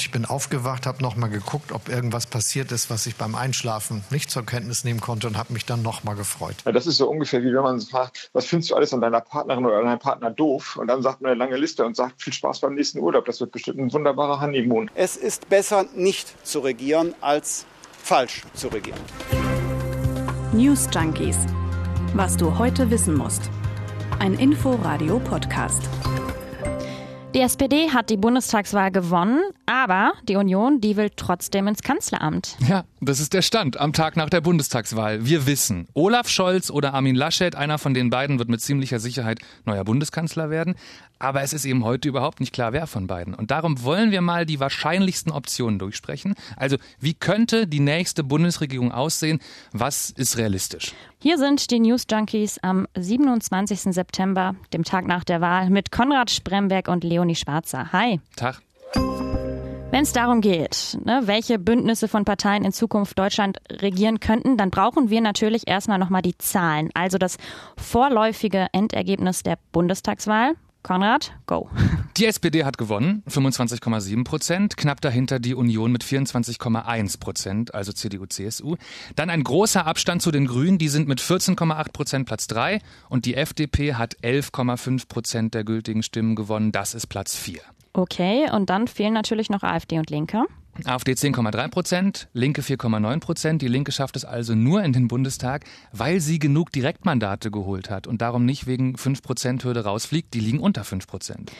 Ich bin aufgewacht, habe nochmal geguckt, ob irgendwas passiert ist, was ich beim Einschlafen nicht zur Kenntnis nehmen konnte und habe mich dann nochmal gefreut. Ja, das ist so ungefähr wie wenn man fragt, was findest du alles an deiner Partnerin oder deinem Partner doof? Und dann sagt man eine lange Liste und sagt, viel Spaß beim nächsten Urlaub. Das wird bestimmt ein wunderbarer Honeymoon. Es ist besser, nicht zu regieren, als falsch zu regieren. News Junkies. Was du heute wissen musst. Ein Info-Radio-Podcast. Die SPD hat die Bundestagswahl gewonnen, aber die Union, die will trotzdem ins Kanzleramt. Ja, das ist der Stand am Tag nach der Bundestagswahl. Wir wissen, Olaf Scholz oder Armin Laschet, einer von den beiden wird mit ziemlicher Sicherheit neuer Bundeskanzler werden. Aber es ist eben heute überhaupt nicht klar, wer von beiden. Und darum wollen wir mal die wahrscheinlichsten Optionen durchsprechen. Also, wie könnte die nächste Bundesregierung aussehen? Was ist realistisch? Hier sind die News Junkies am 27. September, dem Tag nach der Wahl, mit Konrad Spremberg und Leonie Schwarzer. Hi. Tag. Wenn es darum geht, ne, welche Bündnisse von Parteien in Zukunft Deutschland regieren könnten, dann brauchen wir natürlich erstmal nochmal die Zahlen, also das vorläufige Endergebnis der Bundestagswahl. Konrad, go. Die SPD hat gewonnen, 25,7 Prozent, knapp dahinter die Union mit 24,1 Prozent, also CDU, CSU. Dann ein großer Abstand zu den Grünen, die sind mit 14,8 Prozent Platz 3 und die FDP hat 11,5 Prozent der gültigen Stimmen gewonnen, das ist Platz 4. Okay, und dann fehlen natürlich noch AfD und Linke. AfD 10,3 Prozent, Linke 4,9 Prozent. Die Linke schafft es also nur in den Bundestag, weil sie genug Direktmandate geholt hat und darum nicht wegen 5 Prozent Hürde rausfliegt. Die liegen unter 5 Prozent.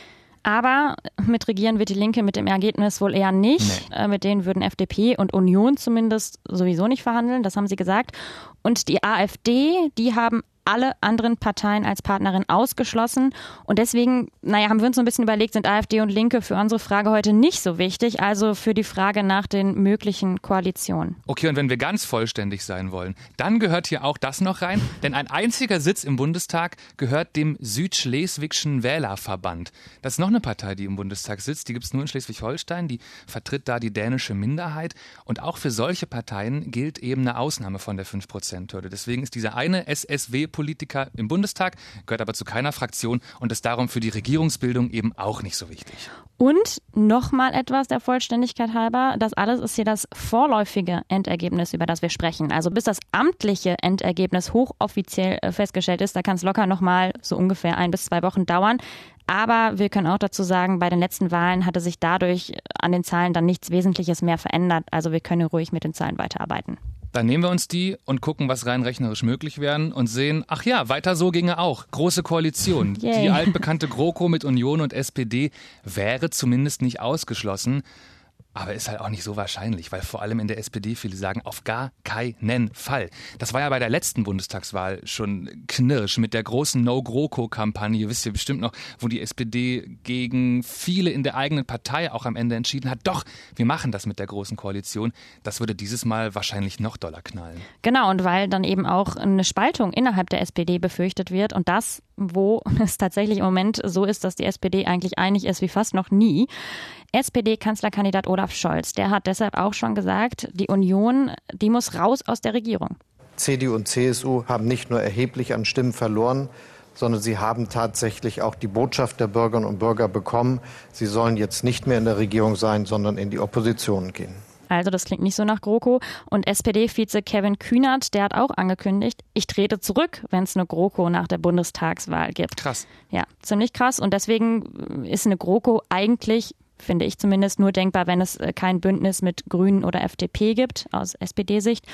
Aber mit Regieren wird die Linke mit dem Ergebnis wohl eher nicht. Nee. Äh, mit denen würden FDP und Union zumindest sowieso nicht verhandeln, das haben sie gesagt. Und die AfD, die haben alle anderen Parteien als Partnerin ausgeschlossen. Und deswegen, naja, haben wir uns so ein bisschen überlegt, sind AfD und Linke für unsere Frage heute nicht so wichtig, also für die Frage nach den möglichen Koalitionen. Okay, und wenn wir ganz vollständig sein wollen, dann gehört hier auch das noch rein, denn ein einziger Sitz im Bundestag gehört dem Südschleswigschen Wählerverband. Das ist noch eine Partei, die im Bundestag sitzt, die gibt es nur in Schleswig-Holstein, die vertritt da die dänische Minderheit. Und auch für solche Parteien gilt eben eine Ausnahme von der 5%-Hürde. Deswegen ist dieser eine SSW Politiker im Bundestag, gehört aber zu keiner Fraktion und ist darum für die Regierungsbildung eben auch nicht so wichtig. Und nochmal etwas der Vollständigkeit halber, das alles ist hier das vorläufige Endergebnis, über das wir sprechen. Also bis das amtliche Endergebnis hochoffiziell äh, festgestellt ist, da kann es locker nochmal so ungefähr ein bis zwei Wochen dauern. Aber wir können auch dazu sagen, bei den letzten Wahlen hatte sich dadurch an den Zahlen dann nichts Wesentliches mehr verändert. Also wir können ruhig mit den Zahlen weiterarbeiten. Dann nehmen wir uns die und gucken, was rein rechnerisch möglich wären und sehen, ach ja, weiter so ginge auch. Große Koalition. Yay. Die altbekannte GroKo mit Union und SPD wäre zumindest nicht ausgeschlossen. Aber ist halt auch nicht so wahrscheinlich, weil vor allem in der SPD viele sagen, auf gar keinen Fall. Das war ja bei der letzten Bundestagswahl schon knirsch mit der großen No-GroKo-Kampagne, wisst ihr bestimmt noch, wo die SPD gegen viele in der eigenen Partei auch am Ende entschieden hat, doch, wir machen das mit der großen Koalition. Das würde dieses Mal wahrscheinlich noch doller knallen. Genau, und weil dann eben auch eine Spaltung innerhalb der SPD befürchtet wird und das, wo es tatsächlich im Moment so ist, dass die SPD eigentlich einig ist wie fast noch nie. SPD-Kanzlerkandidat Olaf Scholz, der hat deshalb auch schon gesagt, die Union, die muss raus aus der Regierung. CDU und CSU haben nicht nur erheblich an Stimmen verloren, sondern sie haben tatsächlich auch die Botschaft der Bürgerinnen und Bürger bekommen, sie sollen jetzt nicht mehr in der Regierung sein, sondern in die Opposition gehen. Also das klingt nicht so nach GroKo. Und SPD-Vize Kevin Kühnert, der hat auch angekündigt, ich trete zurück, wenn es eine GroKo nach der Bundestagswahl gibt. Krass. Ja, ziemlich krass. Und deswegen ist eine GroKo eigentlich finde ich zumindest, nur denkbar, wenn es äh, kein Bündnis mit Grünen oder FDP gibt, aus SPD-Sicht.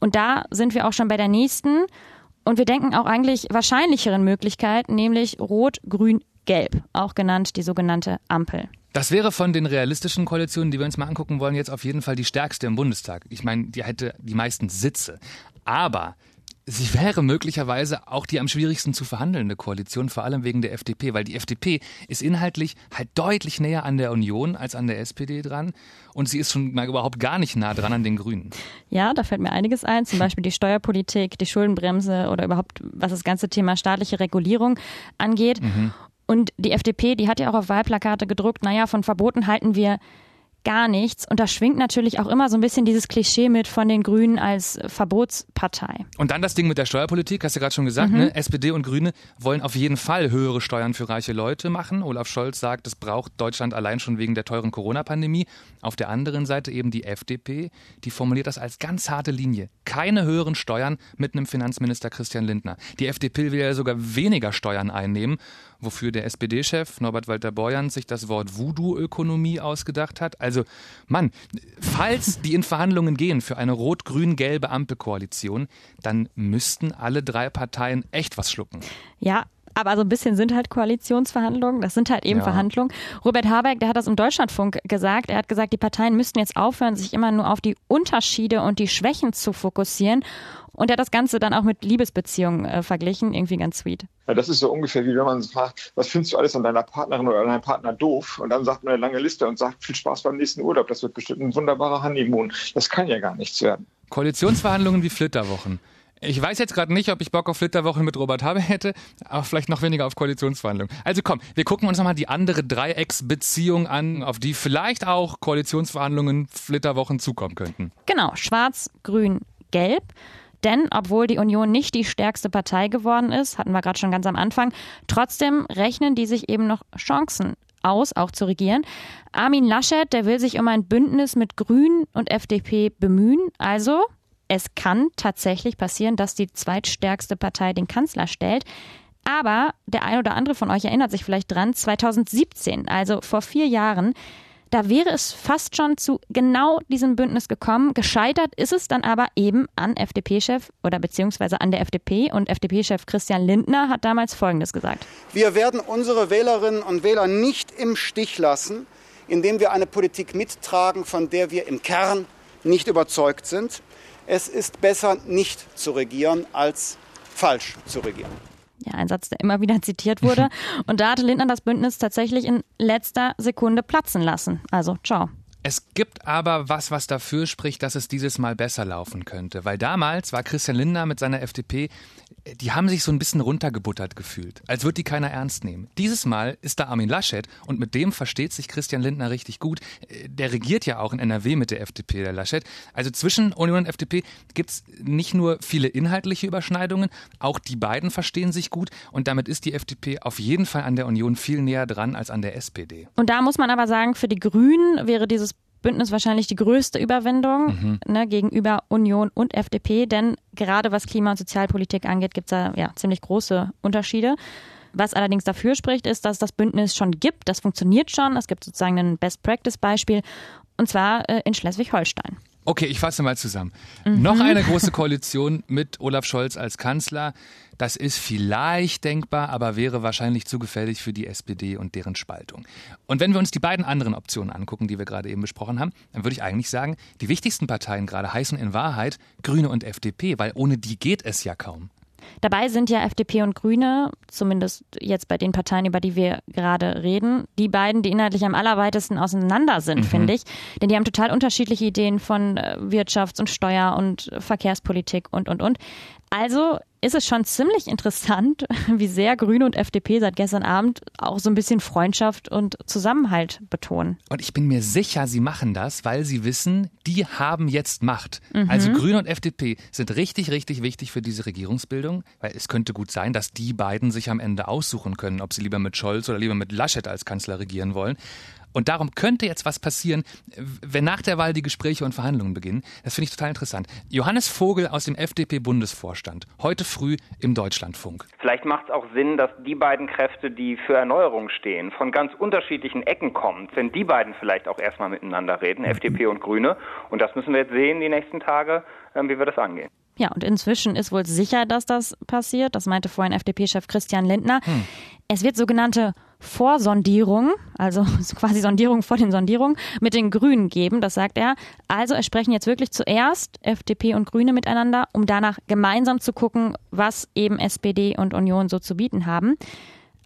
Und da sind wir auch schon bei der nächsten. Und wir denken auch eigentlich wahrscheinlicheren Möglichkeit, nämlich Rot, Grün, Gelb, auch genannt die sogenannte Ampel. Das wäre von den realistischen Koalitionen, die wir uns mal angucken wollen, jetzt auf jeden Fall die stärkste im Bundestag. Ich meine, die hätte die meisten Sitze. Aber Sie wäre möglicherweise auch die am schwierigsten zu verhandelnde Koalition, vor allem wegen der FDP, weil die FDP ist inhaltlich halt deutlich näher an der Union als an der SPD dran und sie ist schon mal überhaupt gar nicht nah dran an den Grünen. Ja, da fällt mir einiges ein, zum Beispiel die Steuerpolitik, die Schuldenbremse oder überhaupt, was das ganze Thema staatliche Regulierung angeht. Mhm. Und die FDP, die hat ja auch auf Wahlplakate gedruckt, naja, von Verboten halten wir gar nichts. Und da schwingt natürlich auch immer so ein bisschen dieses Klischee mit von den Grünen als Verbotspartei. Und dann das Ding mit der Steuerpolitik, hast du gerade schon gesagt, mhm. ne? SPD und Grüne wollen auf jeden Fall höhere Steuern für reiche Leute machen. Olaf Scholz sagt, das braucht Deutschland allein schon wegen der teuren Corona-Pandemie. Auf der anderen Seite eben die FDP, die formuliert das als ganz harte Linie. Keine höheren Steuern mit einem Finanzminister Christian Lindner. Die FDP will ja sogar weniger Steuern einnehmen wofür der SPD-Chef Norbert Walter Borjans sich das Wort Voodoo-Ökonomie ausgedacht hat. Also, Mann, falls die in Verhandlungen gehen für eine rot-grün-gelbe Ampelkoalition, dann müssten alle drei Parteien echt was schlucken. Ja, aber so ein bisschen sind halt Koalitionsverhandlungen. Das sind halt eben ja. Verhandlungen. Robert Habeck, der hat das im Deutschlandfunk gesagt. Er hat gesagt, die Parteien müssten jetzt aufhören, sich immer nur auf die Unterschiede und die Schwächen zu fokussieren. Und er hat das Ganze dann auch mit Liebesbeziehungen äh, verglichen. Irgendwie ganz sweet. Ja, das ist so ungefähr wie wenn man fragt, was findest du alles an deiner Partnerin oder deinem Partner doof? Und dann sagt man eine lange Liste und sagt, viel Spaß beim nächsten Urlaub. Das wird bestimmt ein wunderbarer Honeymoon. Das kann ja gar nichts werden. Koalitionsverhandlungen wie Flitterwochen. Ich weiß jetzt gerade nicht, ob ich Bock auf Flitterwochen mit Robert Habe hätte, aber vielleicht noch weniger auf Koalitionsverhandlungen. Also komm, wir gucken uns nochmal die andere Dreiecksbeziehung an, auf die vielleicht auch Koalitionsverhandlungen, Flitterwochen zukommen könnten. Genau, schwarz, grün, gelb. Denn obwohl die Union nicht die stärkste Partei geworden ist, hatten wir gerade schon ganz am Anfang, trotzdem rechnen die sich eben noch Chancen aus, auch zu regieren. Armin Laschet, der will sich um ein Bündnis mit Grünen und FDP bemühen. Also es kann tatsächlich passieren, dass die zweitstärkste Partei den Kanzler stellt. Aber der ein oder andere von euch erinnert sich vielleicht dran, 2017, also vor vier Jahren, da wäre es fast schon zu genau diesem Bündnis gekommen. Gescheitert ist es dann aber eben an FDP-Chef oder beziehungsweise an der FDP. Und FDP-Chef Christian Lindner hat damals Folgendes gesagt. Wir werden unsere Wählerinnen und Wähler nicht im Stich lassen, indem wir eine Politik mittragen, von der wir im Kern nicht überzeugt sind. Es ist besser, nicht zu regieren, als falsch zu regieren. Ja, ein Satz, der immer wieder zitiert wurde. Und da hatte Lindner das Bündnis tatsächlich in letzter Sekunde platzen lassen. Also, ciao. Es gibt aber was, was dafür spricht, dass es dieses Mal besser laufen könnte. Weil damals war Christian Lindner mit seiner FDP, die haben sich so ein bisschen runtergebuttert gefühlt, als würde die keiner ernst nehmen. Dieses Mal ist da Armin Laschet und mit dem versteht sich Christian Lindner richtig gut. Der regiert ja auch in NRW mit der FDP, der Laschet. Also zwischen Union und FDP gibt es nicht nur viele inhaltliche Überschneidungen, auch die beiden verstehen sich gut und damit ist die FDP auf jeden Fall an der Union viel näher dran als an der SPD. Und da muss man aber sagen, für die Grünen wäre dieses Bündnis wahrscheinlich die größte Überwindung mhm. ne, gegenüber Union und FDP, denn gerade was Klima- und Sozialpolitik angeht, gibt es da ja ziemlich große Unterschiede. Was allerdings dafür spricht, ist, dass das Bündnis schon gibt. Das funktioniert schon. Es gibt sozusagen ein Best-Practice-Beispiel und zwar äh, in Schleswig-Holstein. Okay, ich fasse mal zusammen. Mhm. Noch eine große Koalition mit Olaf Scholz als Kanzler. Das ist vielleicht denkbar, aber wäre wahrscheinlich zu gefährlich für die SPD und deren Spaltung. Und wenn wir uns die beiden anderen Optionen angucken, die wir gerade eben besprochen haben, dann würde ich eigentlich sagen, die wichtigsten Parteien gerade heißen in Wahrheit Grüne und FDP, weil ohne die geht es ja kaum. Dabei sind ja FDP und Grüne, zumindest jetzt bei den Parteien, über die wir gerade reden, die beiden, die inhaltlich am allerweitesten auseinander sind, mhm. finde ich. Denn die haben total unterschiedliche Ideen von äh, Wirtschafts- und Steuer- und Verkehrspolitik und, und, und. Also ist es schon ziemlich interessant, wie sehr Grüne und FDP seit gestern Abend auch so ein bisschen Freundschaft und Zusammenhalt betonen. Und ich bin mir sicher, sie machen das, weil sie wissen, die haben jetzt Macht. Mhm. Also Grüne und FDP sind richtig, richtig wichtig für diese Regierungsbildung, weil es könnte gut sein, dass die beiden sich am Ende aussuchen können, ob sie lieber mit Scholz oder lieber mit Laschet als Kanzler regieren wollen. Und darum könnte jetzt was passieren, wenn nach der Wahl die Gespräche und Verhandlungen beginnen. Das finde ich total interessant. Johannes Vogel aus dem FDP-Bundesvorstand, heute früh im Deutschlandfunk. Vielleicht macht es auch Sinn, dass die beiden Kräfte, die für Erneuerung stehen, von ganz unterschiedlichen Ecken kommen. Wenn die beiden vielleicht auch erstmal miteinander reden, mhm. FDP und Grüne. Und das müssen wir jetzt sehen die nächsten Tage, ähm, wie wir das angehen. Ja, und inzwischen ist wohl sicher, dass das passiert. Das meinte vorhin FDP-Chef Christian Lindner. Hm. Es wird sogenannte Vorsondierung, also quasi Sondierung vor den Sondierungen, mit den Grünen geben, das sagt er. Also es sprechen jetzt wirklich zuerst FDP und Grüne miteinander, um danach gemeinsam zu gucken, was eben SPD und Union so zu bieten haben.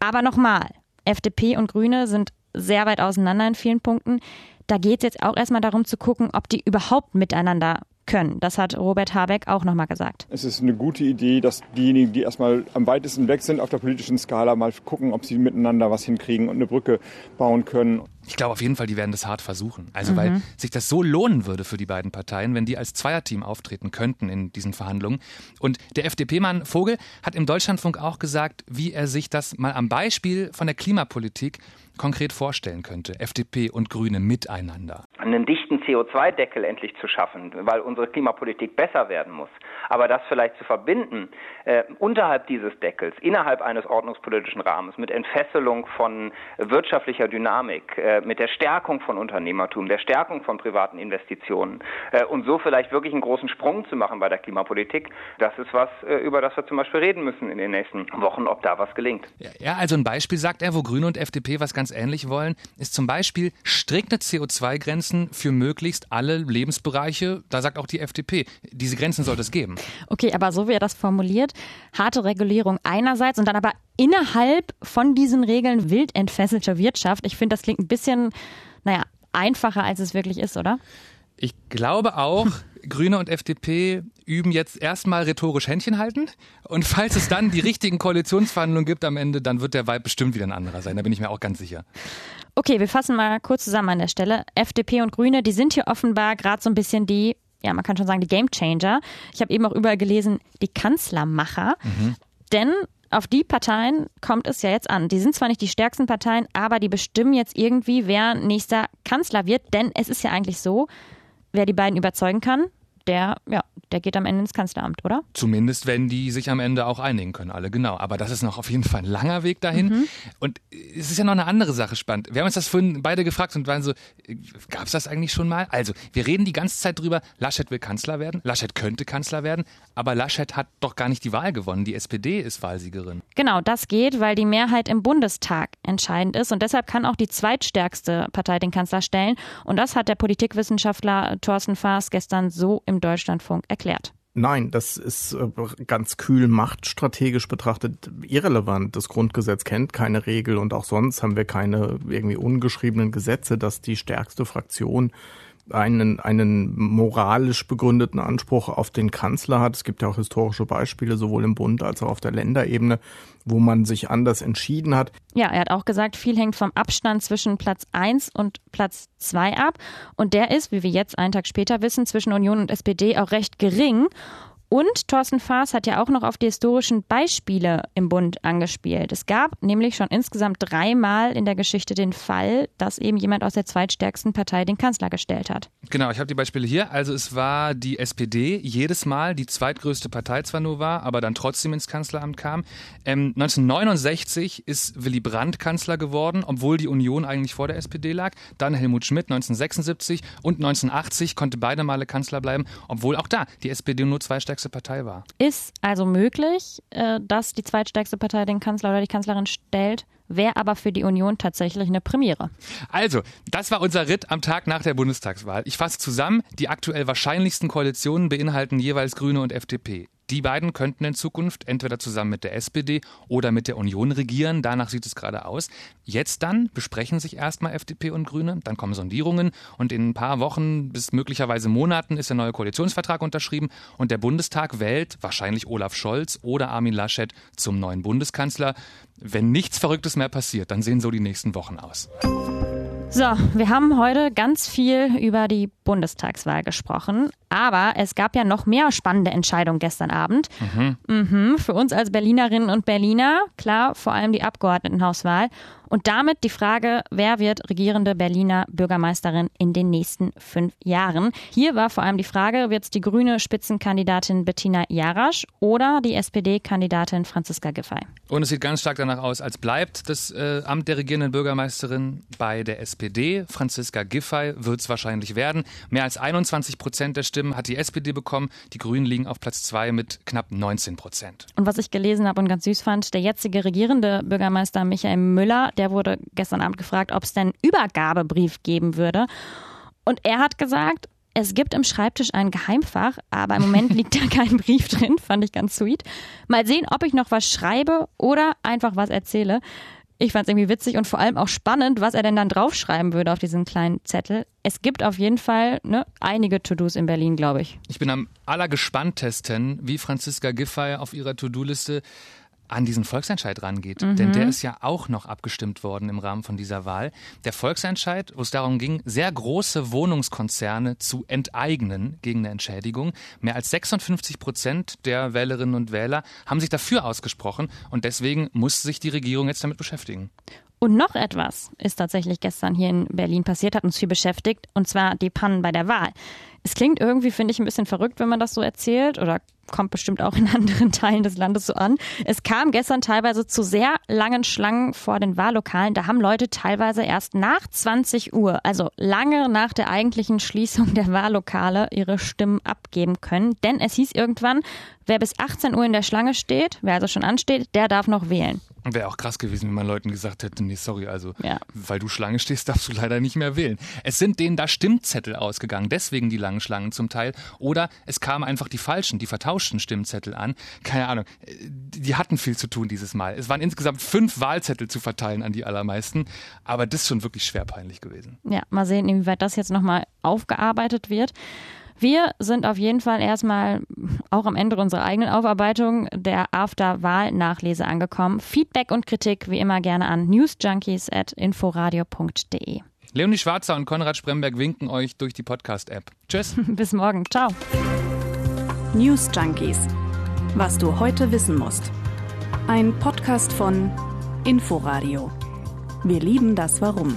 Aber nochmal, FDP und Grüne sind sehr weit auseinander in vielen Punkten. Da geht es jetzt auch erstmal darum zu gucken, ob die überhaupt miteinander können. Das hat Robert Habeck auch nochmal gesagt. Es ist eine gute Idee, dass diejenigen, die erstmal am weitesten weg sind auf der politischen Skala, mal gucken, ob sie miteinander was hinkriegen und eine Brücke bauen können. Ich glaube auf jeden Fall, die werden das hart versuchen. Also mhm. weil sich das so lohnen würde für die beiden Parteien, wenn die als Zweierteam auftreten könnten in diesen Verhandlungen. Und der FDP-Mann Vogel hat im Deutschlandfunk auch gesagt, wie er sich das mal am Beispiel von der Klimapolitik konkret vorstellen könnte, FDP und Grüne miteinander? Einen dichten CO2-Deckel endlich zu schaffen, weil unsere Klimapolitik besser werden muss. Aber das vielleicht zu verbinden, äh, unterhalb dieses Deckels, innerhalb eines ordnungspolitischen Rahmens, mit Entfesselung von wirtschaftlicher Dynamik, äh, mit der Stärkung von Unternehmertum, der Stärkung von privaten Investitionen äh, und so vielleicht wirklich einen großen Sprung zu machen bei der Klimapolitik, das ist was, äh, über das wir zum Beispiel reden müssen in den nächsten Wochen, ob da was gelingt. Ja, also ein Beispiel sagt er, wo Grüne und FDP was ganz ganz ähnlich wollen, ist zum Beispiel strikte CO2-Grenzen für möglichst alle Lebensbereiche. Da sagt auch die FDP, diese Grenzen sollte es geben. Okay, aber so wie er das formuliert, harte Regulierung einerseits und dann aber innerhalb von diesen Regeln wild entfesselter Wirtschaft. Ich finde, das klingt ein bisschen, naja, einfacher, als es wirklich ist, oder? Ich glaube auch, Grüne und FDP üben jetzt erstmal rhetorisch Händchen halten. Und falls es dann die richtigen Koalitionsverhandlungen gibt am Ende, dann wird der Vibe bestimmt wieder ein anderer sein. Da bin ich mir auch ganz sicher. Okay, wir fassen mal kurz zusammen an der Stelle. FDP und Grüne, die sind hier offenbar gerade so ein bisschen die, ja, man kann schon sagen, die Gamechanger. Ich habe eben auch überall gelesen, die Kanzlermacher. Mhm. Denn auf die Parteien kommt es ja jetzt an. Die sind zwar nicht die stärksten Parteien, aber die bestimmen jetzt irgendwie, wer nächster Kanzler wird. Denn es ist ja eigentlich so, wer die beiden überzeugen kann, der, ja, der geht am Ende ins Kanzleramt, oder? Zumindest, wenn die sich am Ende auch einigen können, alle, genau. Aber das ist noch auf jeden Fall ein langer Weg dahin. Mhm. Und es ist ja noch eine andere Sache spannend. Wir haben uns das vorhin beide gefragt und waren so, gab es das eigentlich schon mal? Also, wir reden die ganze Zeit drüber, Laschet will Kanzler werden, Laschet könnte Kanzler werden, aber Laschet hat doch gar nicht die Wahl gewonnen. Die SPD ist Wahlsiegerin. Genau, das geht, weil die Mehrheit im Bundestag entscheidend ist und deshalb kann auch die zweitstärkste Partei den Kanzler stellen. Und das hat der Politikwissenschaftler Thorsten Faas gestern so im Deutschlandfunk erklärt. Nein, das ist äh, ganz kühl machtstrategisch betrachtet irrelevant. Das Grundgesetz kennt keine Regel und auch sonst haben wir keine irgendwie ungeschriebenen Gesetze, dass die stärkste Fraktion einen, einen moralisch begründeten Anspruch auf den Kanzler hat. Es gibt ja auch historische Beispiele, sowohl im Bund als auch auf der Länderebene, wo man sich anders entschieden hat. Ja, er hat auch gesagt, viel hängt vom Abstand zwischen Platz 1 und Platz 2 ab. Und der ist, wie wir jetzt einen Tag später wissen, zwischen Union und SPD auch recht gering. Und Thorsten Faas hat ja auch noch auf die historischen Beispiele im Bund angespielt. Es gab nämlich schon insgesamt dreimal in der Geschichte den Fall, dass eben jemand aus der zweitstärksten Partei den Kanzler gestellt hat. Genau, ich habe die Beispiele hier. Also es war die SPD jedes Mal die zweitgrößte Partei zwar nur war, aber dann trotzdem ins Kanzleramt kam. Ähm, 1969 ist Willy Brandt Kanzler geworden, obwohl die Union eigentlich vor der SPD lag. Dann Helmut Schmidt 1976 und 1980 konnte beide Male Kanzler bleiben, obwohl auch da die SPD nur zwei stärkste zweitstärkste Partei war. Ist also möglich, äh, dass die zweitstärkste Partei den Kanzler oder die Kanzlerin stellt? Wäre aber für die Union tatsächlich eine Premiere. Also, das war unser Ritt am Tag nach der Bundestagswahl. Ich fasse zusammen, die aktuell wahrscheinlichsten Koalitionen beinhalten jeweils Grüne und FDP. Die beiden könnten in Zukunft entweder zusammen mit der SPD oder mit der Union regieren. Danach sieht es gerade aus. Jetzt dann besprechen sich erstmal FDP und Grüne, dann kommen Sondierungen und in ein paar Wochen bis möglicherweise Monaten ist der neue Koalitionsvertrag unterschrieben und der Bundestag wählt wahrscheinlich Olaf Scholz oder Armin Laschet zum neuen Bundeskanzler. Wenn nichts Verrücktes mehr passiert, dann sehen so die nächsten Wochen aus. So, wir haben heute ganz viel über die Bundestagswahl gesprochen, aber es gab ja noch mehr spannende Entscheidungen gestern Abend. Mhm. Mhm, für uns als Berlinerinnen und Berliner, klar, vor allem die Abgeordnetenhauswahl. Und damit die Frage, wer wird regierende Berliner Bürgermeisterin in den nächsten fünf Jahren? Hier war vor allem die Frage, wird es die grüne Spitzenkandidatin Bettina Jarasch oder die SPD-Kandidatin Franziska Giffey? Und es sieht ganz stark danach aus, als bleibt das äh, Amt der regierenden Bürgermeisterin bei der SPD. Franziska Giffey wird es wahrscheinlich werden. Mehr als 21 Prozent der Stimmen hat die SPD bekommen. Die Grünen liegen auf Platz zwei mit knapp 19 Prozent. Und was ich gelesen habe und ganz süß fand, der jetzige regierende Bürgermeister Michael Müller, der wurde gestern Abend gefragt, ob es denn Übergabebrief geben würde. Und er hat gesagt, es gibt im Schreibtisch ein Geheimfach, aber im Moment liegt da kein Brief drin, fand ich ganz sweet. Mal sehen, ob ich noch was schreibe oder einfach was erzähle. Ich fand es irgendwie witzig und vor allem auch spannend, was er denn dann draufschreiben würde auf diesen kleinen Zettel. Es gibt auf jeden Fall ne, einige To-Dos in Berlin, glaube ich. Ich bin am allergespanntesten, wie Franziska Giffey auf ihrer To-Do-Liste an diesen Volksentscheid rangeht. Mhm. Denn der ist ja auch noch abgestimmt worden im Rahmen von dieser Wahl. Der Volksentscheid, wo es darum ging, sehr große Wohnungskonzerne zu enteignen gegen eine Entschädigung. Mehr als 56 Prozent der Wählerinnen und Wähler haben sich dafür ausgesprochen und deswegen muss sich die Regierung jetzt damit beschäftigen. Und noch etwas ist tatsächlich gestern hier in Berlin passiert, hat uns viel beschäftigt, und zwar die Pannen bei der Wahl. Es klingt irgendwie, finde ich, ein bisschen verrückt, wenn man das so erzählt oder kommt bestimmt auch in anderen Teilen des Landes so an. Es kam gestern teilweise zu sehr langen Schlangen vor den Wahllokalen. Da haben Leute teilweise erst nach 20 Uhr, also lange nach der eigentlichen Schließung der Wahllokale, ihre Stimmen abgeben können. Denn es hieß irgendwann, wer bis 18 Uhr in der Schlange steht, wer also schon ansteht, der darf noch wählen. Wäre auch krass gewesen, wenn man Leuten gesagt hätte, nee, sorry, also ja. weil du Schlange stehst, darfst du leider nicht mehr wählen. Es sind denen da Stimmzettel ausgegangen, deswegen die langen Schlangen zum Teil. Oder es kamen einfach die falschen, die vertauschten Stimmzettel an. Keine Ahnung, die hatten viel zu tun dieses Mal. Es waren insgesamt fünf Wahlzettel zu verteilen an die allermeisten, aber das ist schon wirklich schwer peinlich gewesen. Ja, mal sehen, inwieweit das jetzt nochmal aufgearbeitet wird. Wir sind auf jeden Fall erstmal auch am Ende unserer eigenen Aufarbeitung der After-Wahl-Nachlese angekommen. Feedback und Kritik wie immer gerne an newsjunkies.inforadio.de. Leonie Schwarzer und Konrad Spremberg winken euch durch die Podcast-App. Tschüss. Bis morgen. Ciao. News Junkies. Was du heute wissen musst. Ein Podcast von Inforadio. Wir lieben das Warum.